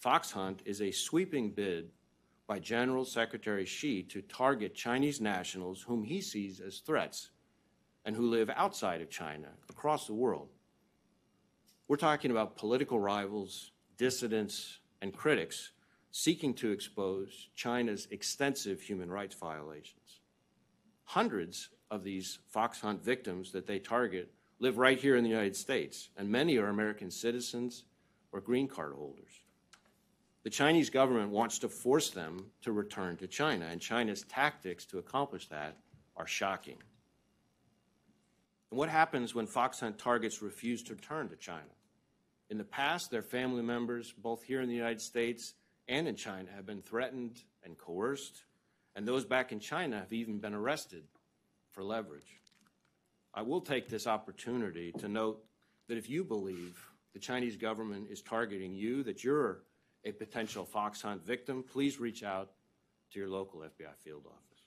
Fox Hunt is a sweeping bid by General Secretary Xi to target Chinese nationals whom he sees as threats and who live outside of China, across the world. We're talking about political rivals, dissidents, and critics seeking to expose China's extensive human rights violations. Hundreds of these fox hunt victims that they target live right here in the United States, and many are American citizens or green card holders. The Chinese government wants to force them to return to China, and China's tactics to accomplish that are shocking. And what happens when fox hunt targets refuse to return to China? In the past, their family members, both here in the United States and in China, have been threatened and coerced, and those back in China have even been arrested for leverage. I will take this opportunity to note that if you believe the Chinese government is targeting you, that you're a potential fox hunt victim, please reach out to your local FBI field office.